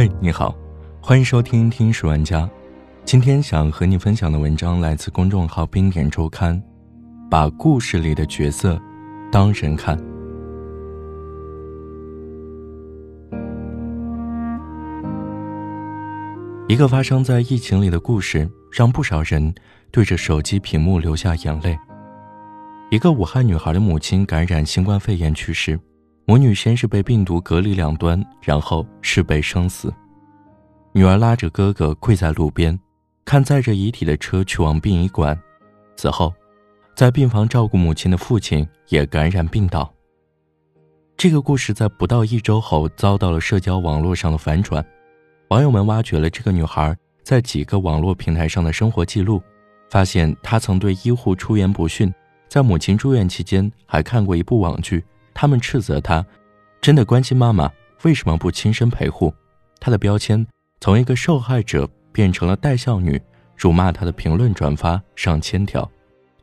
嘿，你好，欢迎收听《听书玩家》。今天想和你分享的文章来自公众号“冰点周刊”，把故事里的角色当人看。一个发生在疫情里的故事，让不少人对着手机屏幕流下眼泪。一个武汉女孩的母亲感染新冠肺炎去世。母女先是被病毒隔离两端，然后是被生死。女儿拉着哥哥跪在路边，看载着遗体的车去往殡仪馆。此后，在病房照顾母亲的父亲也感染病倒。这个故事在不到一周后遭到了社交网络上的反转，网友们挖掘了这个女孩在几个网络平台上的生活记录，发现她曾对医护出言不逊，在母亲住院期间还看过一部网剧。他们斥责他，真的关心妈妈，为什么不亲身陪护？他的标签从一个受害者变成了带孝女，辱骂他的评论转发上千条。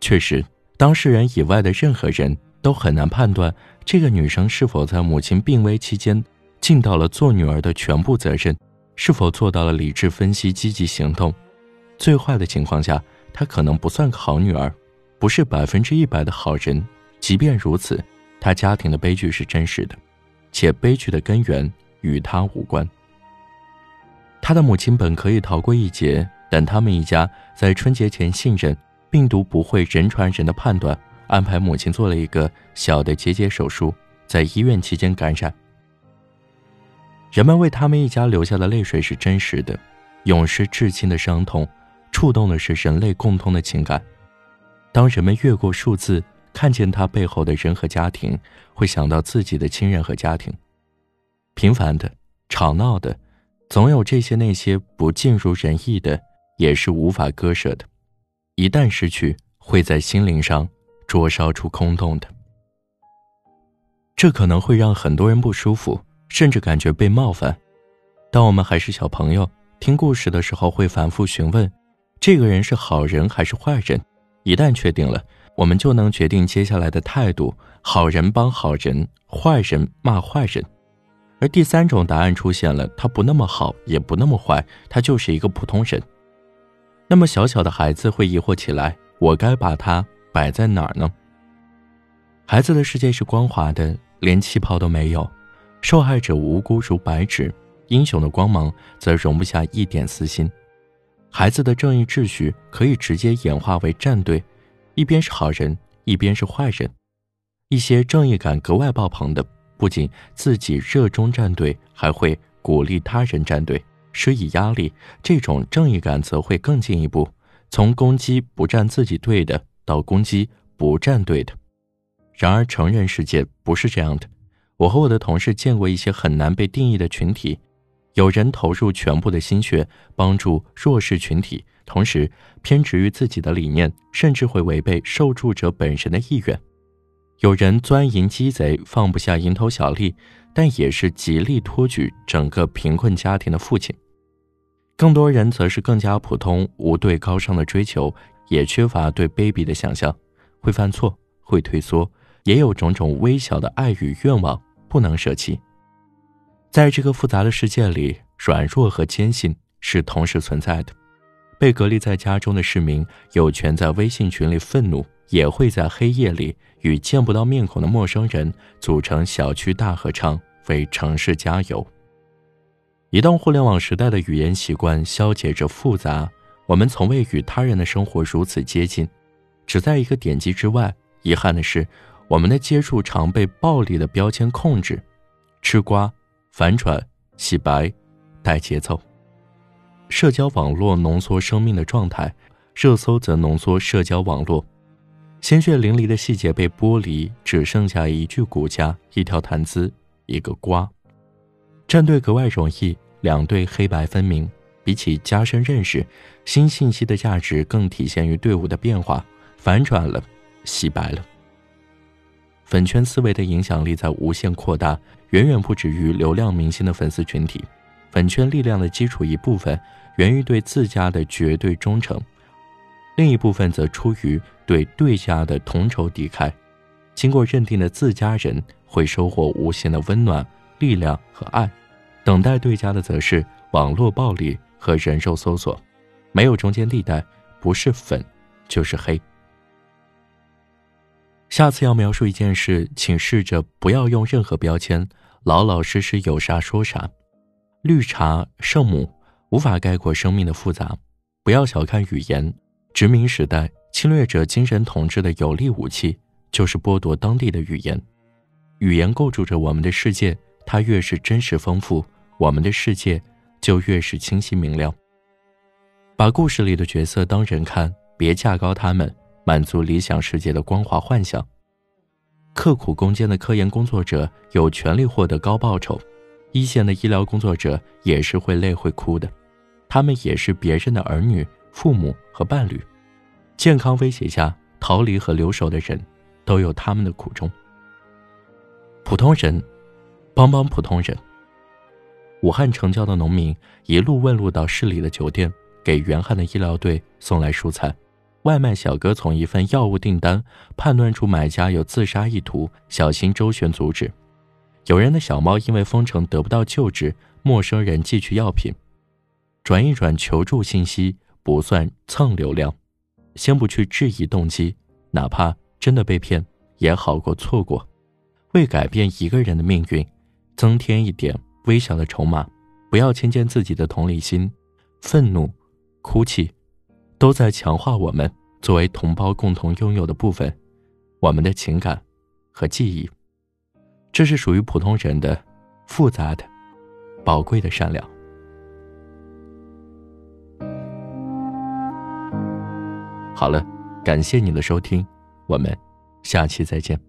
确实，当事人以外的任何人都很难判断这个女生是否在母亲病危期间尽到了做女儿的全部责任，是否做到了理智分析、积极行动。最坏的情况下，她可能不算个好女儿，不是百分之一百的好人。即便如此。他家庭的悲剧是真实的，且悲剧的根源与他无关。他的母亲本可以逃过一劫，但他们一家在春节前信任病毒不会人传人的判断，安排母亲做了一个小的结节手术，在医院期间感染。人们为他们一家流下的泪水是真实的，永失至亲的伤痛，触动的是人类共通的情感。当人们越过数字。看见他背后的人和家庭，会想到自己的亲人和家庭。平凡的、吵闹的，总有这些那些不尽如人意的，也是无法割舍的。一旦失去，会在心灵上灼烧出空洞的。这可能会让很多人不舒服，甚至感觉被冒犯。当我们还是小朋友，听故事的时候会反复询问：这个人是好人还是坏人？一旦确定了。我们就能决定接下来的态度：好人帮好人，坏人骂坏人。而第三种答案出现了，他不那么好，也不那么坏，他就是一个普通人。那么小小的孩子会疑惑起来：我该把他摆在哪儿呢？孩子的世界是光滑的，连气泡都没有；受害者无辜如白纸，英雄的光芒则容不下一点私心。孩子的正义秩序可以直接演化为战队。一边是好人，一边是坏人。一些正义感格外爆棚的，不仅自己热衷站队，还会鼓励他人站队，施以压力。这种正义感则会更进一步，从攻击不站自己队的，到攻击不站队的。然而，成人世界不是这样的。我和我的同事见过一些很难被定义的群体。有人投入全部的心血帮助弱势群体，同时偏执于自己的理念，甚至会违背受助者本身的意愿；有人钻营鸡贼，放不下蝇头小利，但也是极力托举整个贫困家庭的父亲；更多人则是更加普通，无对高尚的追求，也缺乏对卑鄙的想象，会犯错，会退缩，也有种种微小的爱与愿望不能舍弃。在这个复杂的世界里，软弱和坚信是同时存在的。被隔离在家中的市民有权在微信群里愤怒，也会在黑夜里与见不到面孔的陌生人组成小区大合唱，为城市加油。移动互联网时代的语言习惯消解着复杂，我们从未与他人的生活如此接近，只在一个点击之外。遗憾的是，我们的接触常被暴力的标签控制，吃瓜。反转、洗白、带节奏。社交网络浓缩生命的状态，热搜则浓缩社交网络。鲜血淋漓的细节被剥离，只剩下一具骨架、一条谈资、一个瓜。战队格外容易，两队黑白分明。比起加深认识，新信息的价值更体现于队伍的变化。反转了，洗白了。粉圈思维的影响力在无限扩大，远远不止于流量明星的粉丝群体。粉圈力量的基础一部分源于对自家的绝对忠诚，另一部分则出于对对家的同仇敌忾。经过认定的自家人会收获无限的温暖、力量和爱，等待对家的则是网络暴力和人肉搜索，没有中间地带，不是粉，就是黑。下次要描述一件事，请试着不要用任何标签，老老实实有啥说啥。绿茶圣母无法概括生命的复杂，不要小看语言。殖民时代，侵略者精神统治的有力武器就是剥夺当地的语言。语言构筑着我们的世界，它越是真实丰富，我们的世界就越是清晰明亮。把故事里的角色当人看，别架高他们。满足理想世界的光华幻想。刻苦攻坚的科研工作者有权利获得高报酬，一线的医疗工作者也是会累会哭的，他们也是别人的儿女、父母和伴侣。健康威胁下逃离和留守的人，都有他们的苦衷。普通人，帮帮普通人。武汉城郊的农民一路问路到市里的酒店，给援汉的医疗队送来蔬菜。外卖小哥从一份药物订单判断出买家有自杀意图，小心周旋阻止。有人的小猫因为封城得不到救治，陌生人寄去药品，转一转求助信息不算蹭流量。先不去质疑动机，哪怕真的被骗，也好过错过。为改变一个人的命运，增添一点微小的筹码，不要轻贱自己的同理心，愤怒，哭泣。都在强化我们作为同胞共同拥有的部分，我们的情感和记忆。这是属于普通人的复杂的、宝贵的善良。好了，感谢你的收听，我们下期再见。